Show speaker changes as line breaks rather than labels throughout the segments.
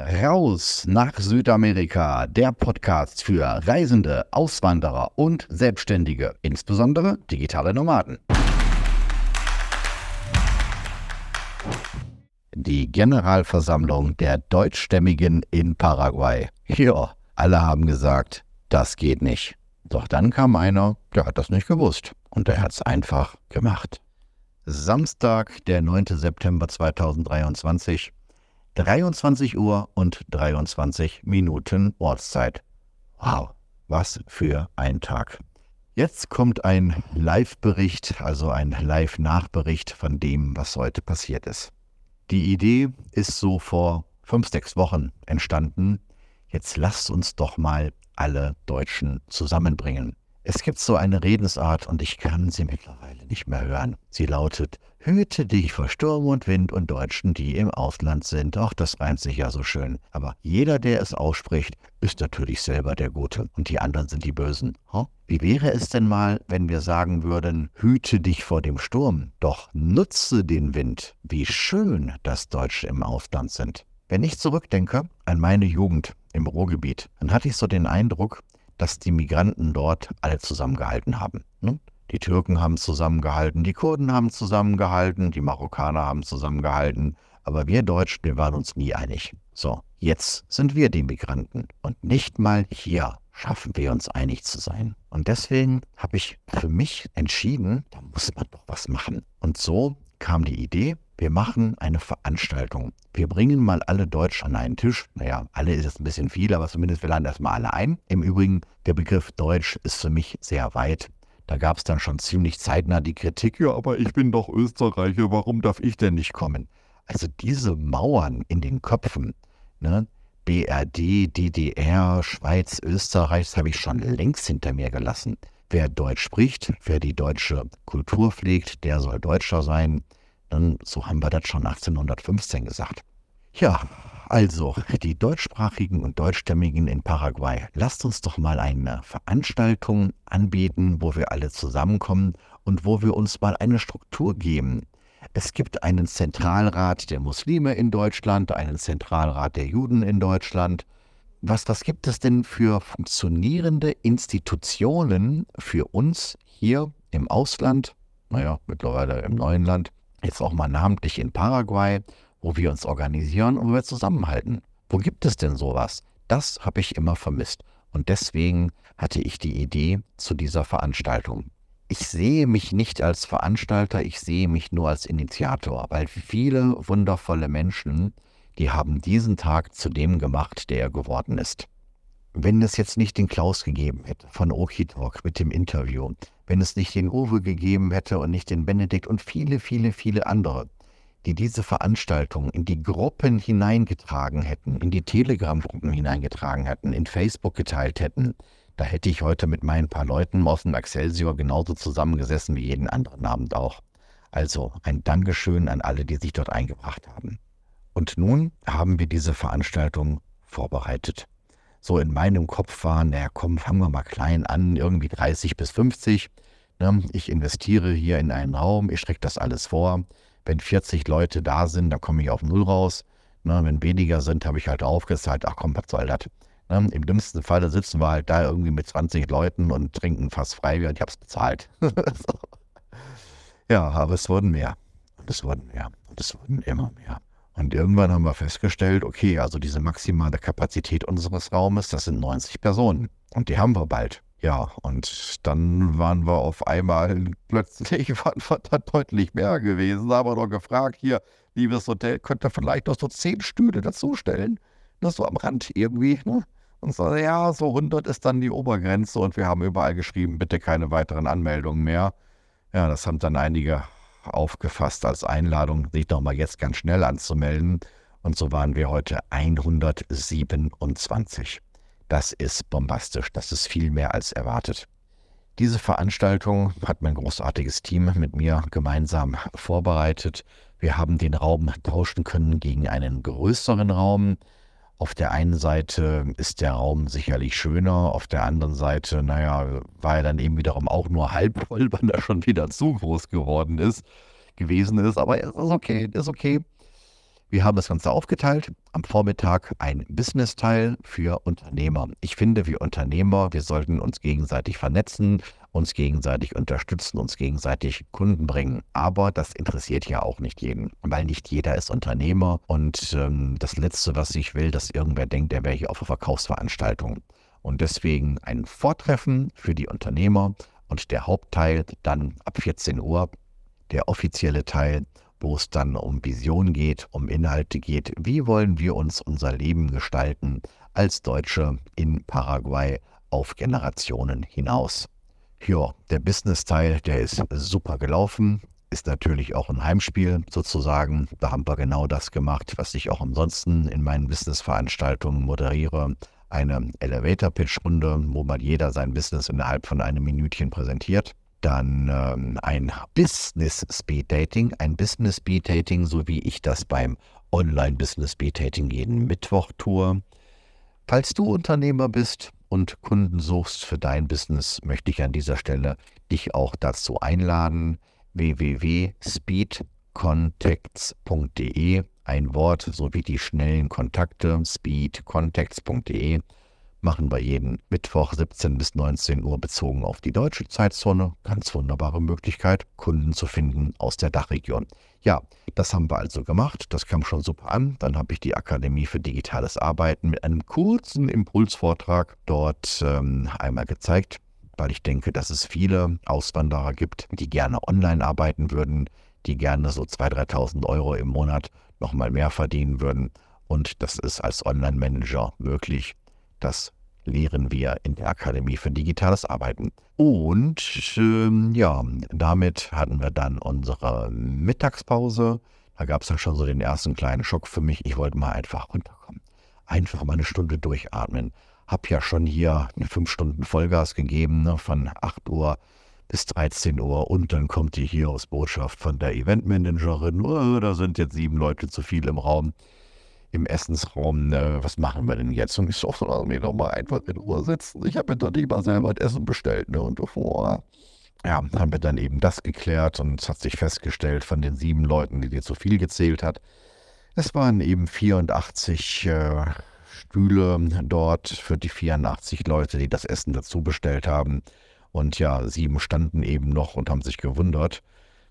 Raus nach Südamerika, der Podcast für Reisende, Auswanderer und Selbstständige, insbesondere digitale Nomaden. Die Generalversammlung der Deutschstämmigen in Paraguay. Ja, alle haben gesagt, das geht nicht. Doch dann kam einer, der hat das nicht gewusst und der hat es einfach gemacht. Samstag, der 9. September 2023, 23 Uhr und 23 Minuten Ortszeit. Wow, was für ein Tag. Jetzt kommt ein Live-Bericht, also ein Live-Nachbericht von dem, was heute passiert ist. Die Idee ist so vor fünf, sechs Wochen entstanden. Jetzt lasst uns doch mal alle Deutschen zusammenbringen. Es gibt so eine Redensart und ich kann sie mittlerweile nicht mehr hören. Sie lautet, hüte dich vor Sturm und Wind und Deutschen, die im Ausland sind. Ach, das reimt sich ja so schön. Aber jeder, der es ausspricht, ist natürlich selber der Gute und die anderen sind die Bösen. Wie wäre es denn mal, wenn wir sagen würden, hüte dich vor dem Sturm, doch nutze den Wind. Wie schön, dass Deutsche im Ausland sind. Wenn ich zurückdenke an meine Jugend im Ruhrgebiet, dann hatte ich so den Eindruck, dass die Migranten dort alle zusammengehalten haben. Ne? Die Türken haben zusammengehalten, die Kurden haben zusammengehalten, die Marokkaner haben zusammengehalten, aber wir Deutschen, wir waren uns nie einig. So, jetzt sind wir die Migranten und nicht mal hier schaffen wir uns einig zu sein. Und deswegen habe ich für mich entschieden, da muss man doch was machen. Und so kam die Idee, wir machen eine Veranstaltung. Wir bringen mal alle Deutsch an einen Tisch. Naja, alle ist jetzt ein bisschen viel, aber zumindest wir laden erstmal alle ein. Im Übrigen, der Begriff Deutsch ist für mich sehr weit. Da gab es dann schon ziemlich zeitnah die Kritik, ja, aber ich bin doch Österreicher, warum darf ich denn nicht kommen? Also diese Mauern in den Köpfen, ne? BRD, DDR, Schweiz, Österreich, das habe ich schon längst hinter mir gelassen. Wer Deutsch spricht, wer die deutsche Kultur pflegt, der soll Deutscher sein. Dann, so haben wir das schon 1815 gesagt. Ja, also die deutschsprachigen und deutschstämmigen in Paraguay. Lasst uns doch mal eine Veranstaltung anbieten, wo wir alle zusammenkommen und wo wir uns mal eine Struktur geben. Es gibt einen Zentralrat der Muslime in Deutschland, einen Zentralrat der Juden in Deutschland. Was, was gibt es denn für funktionierende Institutionen für uns hier im Ausland, naja, mittlerweile im neuen Land, jetzt auch mal namentlich in Paraguay, wo wir uns organisieren und wo wir zusammenhalten. Wo gibt es denn sowas? Das habe ich immer vermisst. Und deswegen hatte ich die Idee zu dieser Veranstaltung. Ich sehe mich nicht als Veranstalter, ich sehe mich nur als Initiator, weil viele wundervolle Menschen, die haben diesen Tag zu dem gemacht, der er geworden ist. Wenn es jetzt nicht den Klaus gegeben hätte von Okitalk mit dem Interview, wenn es nicht den Uwe gegeben hätte und nicht den Benedikt und viele, viele, viele andere, die diese Veranstaltung in die Gruppen hineingetragen hätten, in die Telegram-Gruppen hineingetragen hätten, in Facebook geteilt hätten, da hätte ich heute mit meinen paar Leuten aus dem Excelsior genauso zusammengesessen wie jeden anderen Abend auch. Also ein Dankeschön an alle, die sich dort eingebracht haben. Und nun haben wir diese Veranstaltung vorbereitet. So in meinem Kopf waren, naja, komm, fangen wir mal klein an, irgendwie 30 bis 50. Ne? Ich investiere hier in einen Raum, ich strecke das alles vor. Wenn 40 Leute da sind, dann komme ich auf Null raus. Ne? Wenn weniger sind, habe ich halt aufgezahlt, ach komm, was soll das? Ne? Im dümmsten Fall sitzen wir halt da irgendwie mit 20 Leuten und trinken fast frei, ich habe es bezahlt. ja, aber es wurden mehr. Und es wurden mehr. Und es wurden immer mehr. Und irgendwann haben wir festgestellt, okay, also diese maximale Kapazität unseres Raumes, das sind 90 Personen. Und die haben wir bald. Ja, und dann waren wir auf einmal, plötzlich waren wir da deutlich mehr gewesen. Da haben wir doch gefragt, hier, liebes Hotel, könnt ihr vielleicht noch so zehn Stühle dazustellen? Das so am Rand irgendwie, ne? Und so, ja, so 100 ist dann die Obergrenze und wir haben überall geschrieben, bitte keine weiteren Anmeldungen mehr. Ja, das haben dann einige aufgefasst als Einladung, sich doch mal jetzt ganz schnell anzumelden. Und so waren wir heute 127. Das ist bombastisch, das ist viel mehr als erwartet. Diese Veranstaltung hat mein großartiges Team mit mir gemeinsam vorbereitet. Wir haben den Raum tauschen können gegen einen größeren Raum. Auf der einen Seite ist der Raum sicherlich schöner, auf der anderen Seite, naja, war er dann eben wiederum auch nur halb voll, weil er schon wieder zu groß geworden ist, gewesen ist. Aber es ist okay, ist okay. Wir haben das Ganze aufgeteilt. Am Vormittag ein Business-Teil für Unternehmer. Ich finde, wir Unternehmer, wir sollten uns gegenseitig vernetzen, uns gegenseitig unterstützen, uns gegenseitig Kunden bringen. Aber das interessiert ja auch nicht jeden, weil nicht jeder ist Unternehmer. Und ähm, das Letzte, was ich will, dass irgendwer denkt, er wäre hier auf einer Verkaufsveranstaltung. Und deswegen ein Vortreffen für die Unternehmer und der Hauptteil dann ab 14 Uhr, der offizielle Teil wo es dann um Vision geht, um Inhalte geht. Wie wollen wir uns unser Leben gestalten als Deutsche in Paraguay auf Generationen hinaus? Ja, der Business-Teil, der ist super gelaufen. Ist natürlich auch ein Heimspiel sozusagen. Da haben wir genau das gemacht, was ich auch ansonsten in meinen Business-Veranstaltungen moderiere. Eine Elevator-Pitch-Runde, wo mal jeder sein Business innerhalb von einem Minütchen präsentiert. Dann ähm, ein Business Speed Dating, ein Business Speed Dating, so wie ich das beim Online Business Speed Dating jeden Mittwoch tue. Falls du Unternehmer bist und Kunden suchst für dein Business, möchte ich an dieser Stelle dich auch dazu einladen. www.speedcontacts.de, ein Wort sowie die schnellen Kontakte, speedcontacts.de machen wir jeden Mittwoch 17 bis 19 Uhr bezogen auf die deutsche Zeitzone. Ganz wunderbare Möglichkeit, Kunden zu finden aus der Dachregion. Ja, das haben wir also gemacht. Das kam schon super an. Dann habe ich die Akademie für digitales Arbeiten mit einem kurzen Impulsvortrag dort ähm, einmal gezeigt, weil ich denke, dass es viele Auswanderer gibt, die gerne online arbeiten würden, die gerne so 2.000, 3.000 Euro im Monat nochmal mehr verdienen würden. Und das ist als Online-Manager möglich. Das lehren wir in der Akademie für digitales Arbeiten. Und ähm, ja, damit hatten wir dann unsere Mittagspause. Da gab es ja schon so den ersten kleinen Schock für mich. Ich wollte mal einfach runterkommen. Einfach mal eine Stunde durchatmen. Hab ja schon hier fünf Stunden Vollgas gegeben, ne, von 8 Uhr bis 13 Uhr. Und dann kommt die hier aus Botschaft von der Eventmanagerin. Oh, da sind jetzt sieben Leute zu viel im Raum im Essensraum, ne, was machen wir denn jetzt? Und ich so, lass mich doch mal einfach in Ruhe sitzen. Ich habe mir doch nicht mal selber das Essen bestellt. Ne? Und oh, ja, haben wir dann eben das geklärt und es hat sich festgestellt von den sieben Leuten, die dir zu viel gezählt hat. Es waren eben 84 äh, Stühle dort für die 84 Leute, die das Essen dazu bestellt haben. Und ja, sieben standen eben noch und haben sich gewundert.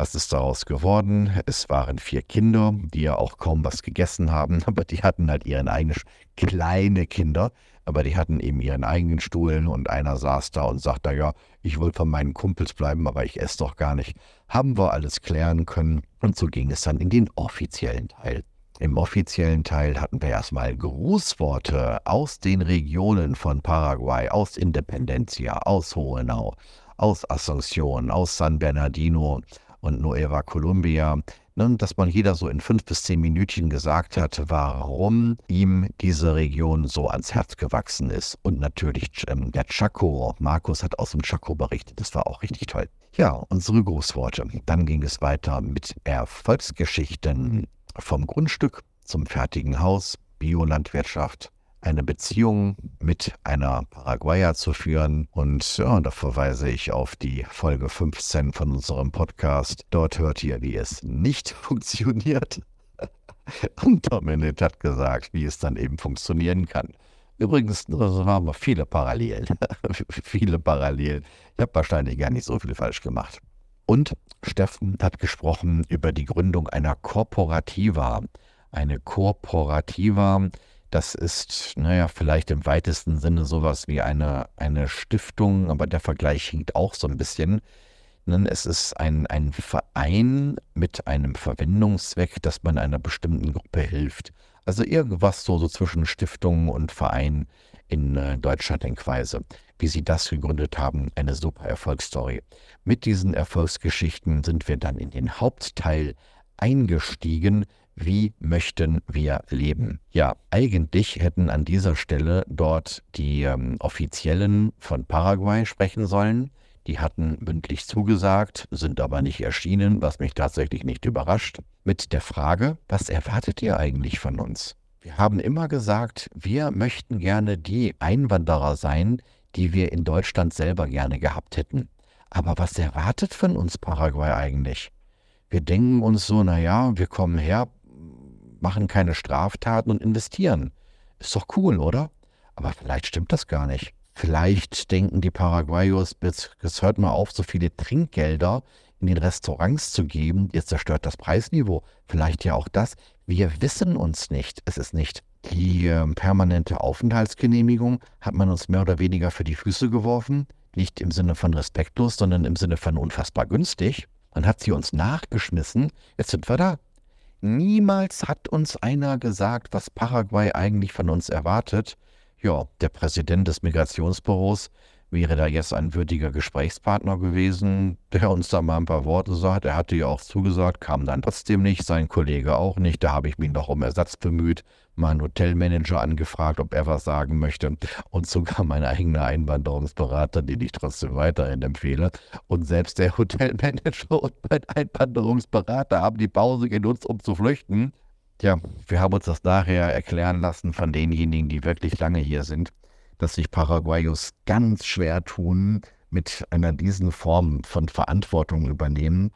Was ist daraus geworden? Es waren vier Kinder, die ja auch kaum was gegessen haben, aber die hatten halt ihren eigenen, kleine Kinder, aber die hatten eben ihren eigenen Stuhl und einer saß da und sagte, ja, ich will von meinen Kumpels bleiben, aber ich esse doch gar nicht. Haben wir alles klären können und so ging es dann in den offiziellen Teil. Im offiziellen Teil hatten wir erstmal Grußworte aus den Regionen von Paraguay, aus Independencia, aus Hohenau, aus Asunción, aus San Bernardino, und Nueva Colombia, ne, dass man jeder so in fünf bis zehn Minütchen gesagt hat, warum ihm diese Region so ans Herz gewachsen ist. Und natürlich ähm, der Chaco, Markus hat aus dem Chaco berichtet, das war auch richtig toll. Ja, unsere Grußworte. Dann ging es weiter mit Erfolgsgeschichten vom Grundstück zum fertigen Haus, Biolandwirtschaft, eine Beziehung mit einer Paraguayer zu führen. Und ja, da verweise ich auf die Folge 15 von unserem Podcast. Dort hört ihr, wie es nicht funktioniert. Und Dominik hat gesagt, wie es dann eben funktionieren kann. Übrigens, das waren wir viele Parallelen. viele Parallelen. Ich habe wahrscheinlich gar nicht so viel falsch gemacht. Und Steffen hat gesprochen über die Gründung einer Korporativa. Eine Korporativa das ist, naja, vielleicht im weitesten Sinne sowas wie eine, eine Stiftung, aber der Vergleich hinkt auch so ein bisschen. Es ist ein, ein Verein mit einem Verwendungszweck, dass man einer bestimmten Gruppe hilft. Also irgendwas so, so zwischen Stiftung und Verein in äh, deutscher Denkweise. Wie sie das gegründet haben, eine super Erfolgsstory. Mit diesen Erfolgsgeschichten sind wir dann in den Hauptteil eingestiegen, wie möchten wir leben? Ja, eigentlich hätten an dieser Stelle dort die ähm, Offiziellen von Paraguay sprechen sollen. Die hatten mündlich zugesagt, sind aber nicht erschienen, was mich tatsächlich nicht überrascht, mit der Frage, was erwartet ihr eigentlich von uns? Wir haben immer gesagt, wir möchten gerne die Einwanderer sein, die wir in Deutschland selber gerne gehabt hätten. Aber was erwartet von uns Paraguay eigentlich? Wir denken uns so, naja, wir kommen her, machen keine Straftaten und investieren. Ist doch cool, oder? Aber vielleicht stimmt das gar nicht. Vielleicht denken die Paraguayos, es hört mal auf, so viele Trinkgelder in den Restaurants zu geben. Ihr zerstört das Preisniveau. Vielleicht ja auch das. Wir wissen uns nicht. Es ist nicht die äh, permanente Aufenthaltsgenehmigung, hat man uns mehr oder weniger für die Füße geworfen. Nicht im Sinne von respektlos, sondern im Sinne von unfassbar günstig. Man hat sie uns nachgeschmissen. Jetzt sind wir da. Niemals hat uns einer gesagt, was Paraguay eigentlich von uns erwartet. Ja, der Präsident des Migrationsbüros wäre da jetzt ein würdiger Gesprächspartner gewesen, der uns da mal ein paar Worte sagt. Er hatte ja auch zugesagt, kam dann trotzdem nicht, sein Kollege auch nicht. Da habe ich mich noch um Ersatz bemüht, mal einen Hotelmanager angefragt, ob er was sagen möchte. Und sogar mein eigener Einwanderungsberater, den ich trotzdem weiterhin empfehle. Und selbst der Hotelmanager und mein Einwanderungsberater haben die Pause genutzt, um zu flüchten. Ja, wir haben uns das nachher erklären lassen von denjenigen, die wirklich lange hier sind dass sich Paraguayos ganz schwer tun, mit einer diesen Form von Verantwortung übernehmen,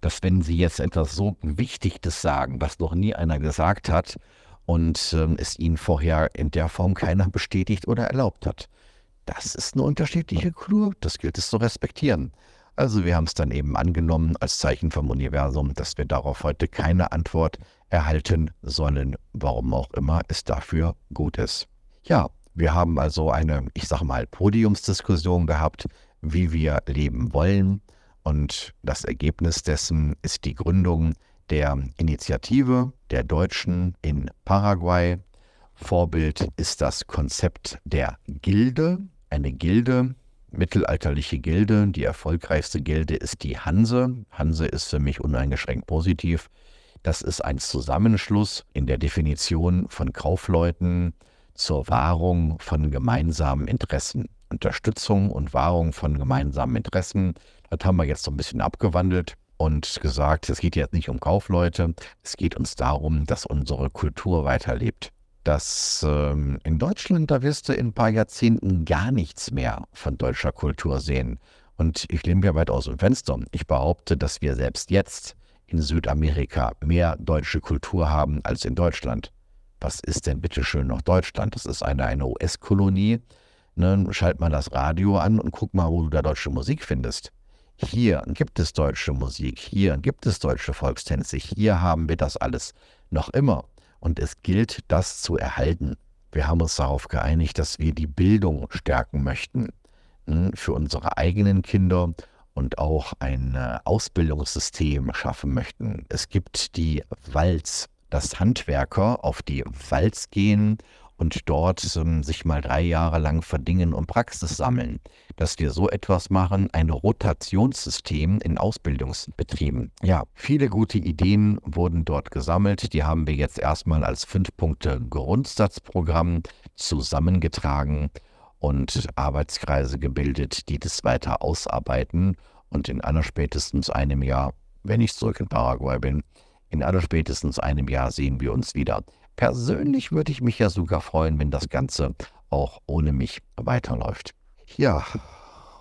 dass wenn sie jetzt etwas so Wichtiges sagen, was noch nie einer gesagt hat und äh, es ihnen vorher in der Form keiner bestätigt oder erlaubt hat. Das ist eine unterschiedliche Kultur, das gilt es zu respektieren. Also wir haben es dann eben angenommen als Zeichen vom Universum, dass wir darauf heute keine Antwort erhalten sollen, warum auch immer es dafür gut ist. Ja, wir haben also eine, ich sage mal, Podiumsdiskussion gehabt, wie wir leben wollen. Und das Ergebnis dessen ist die Gründung der Initiative der Deutschen in Paraguay. Vorbild ist das Konzept der Gilde. Eine Gilde, mittelalterliche Gilde. Die erfolgreichste Gilde ist die Hanse. Hanse ist für mich uneingeschränkt positiv. Das ist ein Zusammenschluss in der Definition von Kaufleuten, zur Wahrung von gemeinsamen Interessen. Unterstützung und Wahrung von gemeinsamen Interessen. Das haben wir jetzt so ein bisschen abgewandelt und gesagt, es geht jetzt nicht um Kaufleute, es geht uns darum, dass unsere Kultur weiterlebt. Dass ähm, in Deutschland, da wirst du in ein paar Jahrzehnten gar nichts mehr von deutscher Kultur sehen. Und ich lehne mir weit aus dem Fenster. Ich behaupte, dass wir selbst jetzt in Südamerika mehr deutsche Kultur haben als in Deutschland was ist denn bitteschön noch Deutschland? Das ist eine, eine US-Kolonie. Ne, schalt mal das Radio an und guck mal, wo du da deutsche Musik findest. Hier gibt es deutsche Musik, hier gibt es deutsche Volkstänze, hier haben wir das alles noch immer. Und es gilt, das zu erhalten. Wir haben uns darauf geeinigt, dass wir die Bildung stärken möchten hm, für unsere eigenen Kinder und auch ein äh, Ausbildungssystem schaffen möchten. Es gibt die Walz dass Handwerker auf die Walz gehen und dort ähm, sich mal drei Jahre lang verdingen und Praxis sammeln. Dass wir so etwas machen, ein Rotationssystem in Ausbildungsbetrieben. Ja, viele gute Ideen wurden dort gesammelt. Die haben wir jetzt erstmal als fünf Punkte Grundsatzprogramm zusammengetragen und Arbeitskreise gebildet, die das weiter ausarbeiten und in aller spätestens einem Jahr, wenn ich zurück in Paraguay bin, in allerspätestens einem Jahr sehen wir uns wieder. Persönlich würde ich mich ja sogar freuen, wenn das Ganze auch ohne mich weiterläuft. Ja,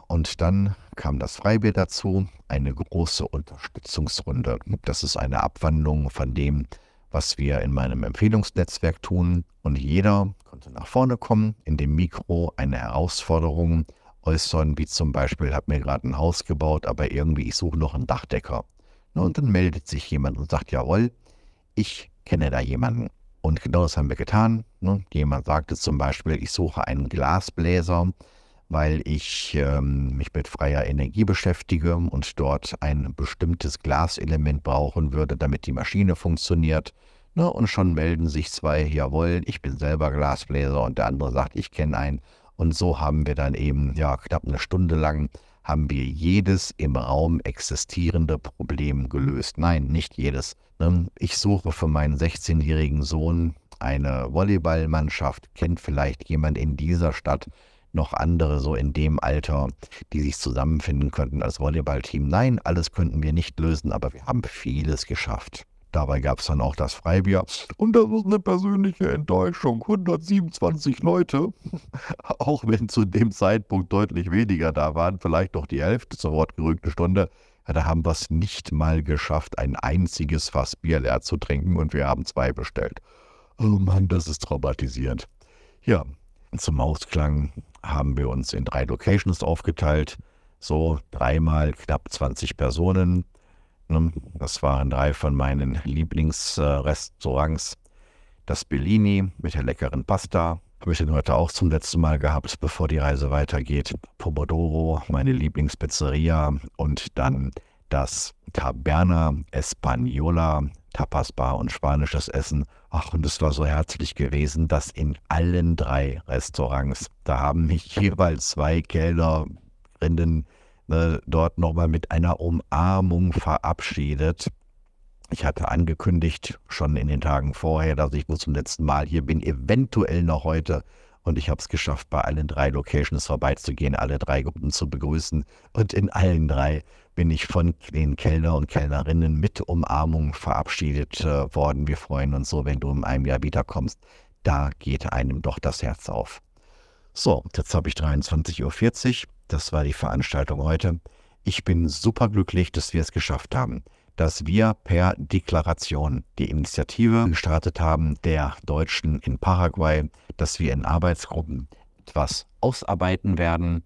und dann kam das Freibier dazu, eine große Unterstützungsrunde. Das ist eine Abwandlung von dem, was wir in meinem Empfehlungsnetzwerk tun. Und jeder konnte nach vorne kommen, in dem Mikro eine Herausforderung äußern, wie zum Beispiel, habe mir gerade ein Haus gebaut, aber irgendwie ich suche noch einen Dachdecker. Und dann meldet sich jemand und sagt, jawohl, ich kenne da jemanden. Und genau das haben wir getan. Ne? Jemand sagte zum Beispiel, ich suche einen Glasbläser, weil ich ähm, mich mit freier Energie beschäftige und dort ein bestimmtes Glaselement brauchen würde, damit die Maschine funktioniert. Ne? Und schon melden sich zwei, jawohl, ich bin selber Glasbläser und der andere sagt, ich kenne einen. Und so haben wir dann eben ja knapp eine Stunde lang haben wir jedes im Raum existierende Problem gelöst. Nein, nicht jedes. Ne? Ich suche für meinen 16-jährigen Sohn eine Volleyballmannschaft. Kennt vielleicht jemand in dieser Stadt noch andere so in dem Alter, die sich zusammenfinden könnten als Volleyballteam? Nein, alles könnten wir nicht lösen, aber wir haben vieles geschafft. Dabei gab es dann auch das Freibier. Und das ist eine persönliche Enttäuschung. 127 Leute, auch wenn zu dem Zeitpunkt deutlich weniger da waren, vielleicht noch die Hälfte zur wortgerückten Stunde. Da haben wir es nicht mal geschafft, ein einziges Fass Bier leer zu trinken und wir haben zwei bestellt. Oh Mann, das ist traumatisierend. Ja, zum Ausklang haben wir uns in drei Locations aufgeteilt. So dreimal knapp 20 Personen. Das waren drei von meinen Lieblingsrestaurants. Das Bellini mit der leckeren Pasta. Habe ich den heute auch zum letzten Mal gehabt, bevor die Reise weitergeht. Pomodoro, meine Lieblingspizzeria. Und dann das Taberna Española, Tapasbar und spanisches Essen. Ach, und es war so herzlich gewesen, dass in allen drei Restaurants, da haben mich jeweils zwei Kellnerinnen ne, dort nochmal mit einer Umarmung verabschiedet. Ich hatte angekündigt, schon in den Tagen vorher, dass ich wohl zum letzten Mal hier bin, eventuell noch heute. Und ich habe es geschafft, bei allen drei Locations vorbeizugehen, alle drei Gruppen zu begrüßen. Und in allen drei bin ich von den Kellner und Kellnerinnen mit Umarmung verabschiedet äh, worden. Wir freuen uns so, wenn du in einem Jahr wiederkommst. Da geht einem doch das Herz auf. So, jetzt habe ich 23.40 Uhr. Das war die Veranstaltung heute. Ich bin superglücklich, dass wir es geschafft haben, dass wir per Deklaration die Initiative gestartet haben der Deutschen in Paraguay, dass wir in Arbeitsgruppen etwas ausarbeiten werden.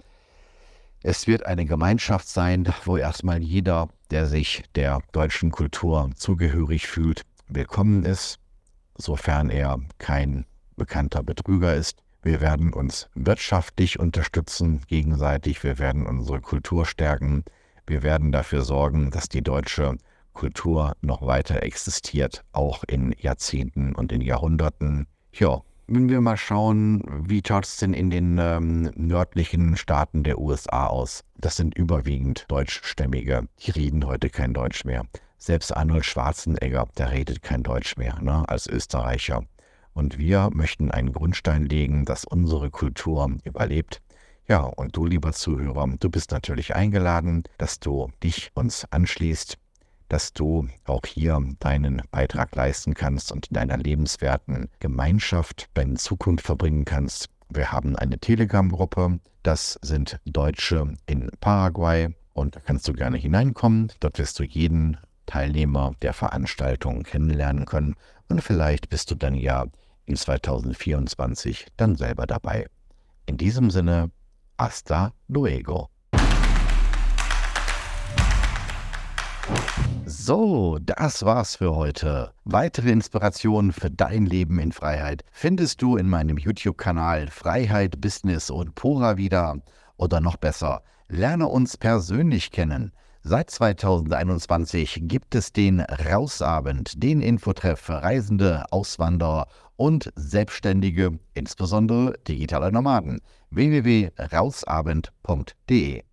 Es wird eine Gemeinschaft sein, wo erstmal jeder, der sich der deutschen Kultur zugehörig fühlt, willkommen ist, sofern er kein bekannter Betrüger ist. Wir werden uns wirtschaftlich unterstützen gegenseitig. Wir werden unsere Kultur stärken. Wir werden dafür sorgen, dass die deutsche Kultur noch weiter existiert, auch in Jahrzehnten und in Jahrhunderten. Ja, wenn wir mal schauen, wie schaut es denn in den ähm, nördlichen Staaten der USA aus? Das sind überwiegend Deutschstämmige. Die reden heute kein Deutsch mehr. Selbst Arnold Schwarzenegger, der redet kein Deutsch mehr, ne, als Österreicher. Und wir möchten einen Grundstein legen, dass unsere Kultur überlebt. Ja, und du, lieber Zuhörer, du bist natürlich eingeladen, dass du dich uns anschließt, dass du auch hier deinen Beitrag leisten kannst und in deiner lebenswerten Gemeinschaft deine Zukunft verbringen kannst. Wir haben eine Telegram-Gruppe, das sind Deutsche in Paraguay und da kannst du gerne hineinkommen. Dort wirst du jeden Teilnehmer der Veranstaltung kennenlernen können und vielleicht bist du dann ja in 2024 dann selber dabei. In diesem Sinne, hasta luego. So, das war's für heute. Weitere Inspirationen für dein Leben in Freiheit findest du in meinem YouTube-Kanal Freiheit, Business und Pura wieder. Oder noch besser, lerne uns persönlich kennen. Seit 2021 gibt es den Rausabend, den Infotreff für Reisende, Auswanderer und Selbstständige, insbesondere digitale Nomaden. www.rausabend.de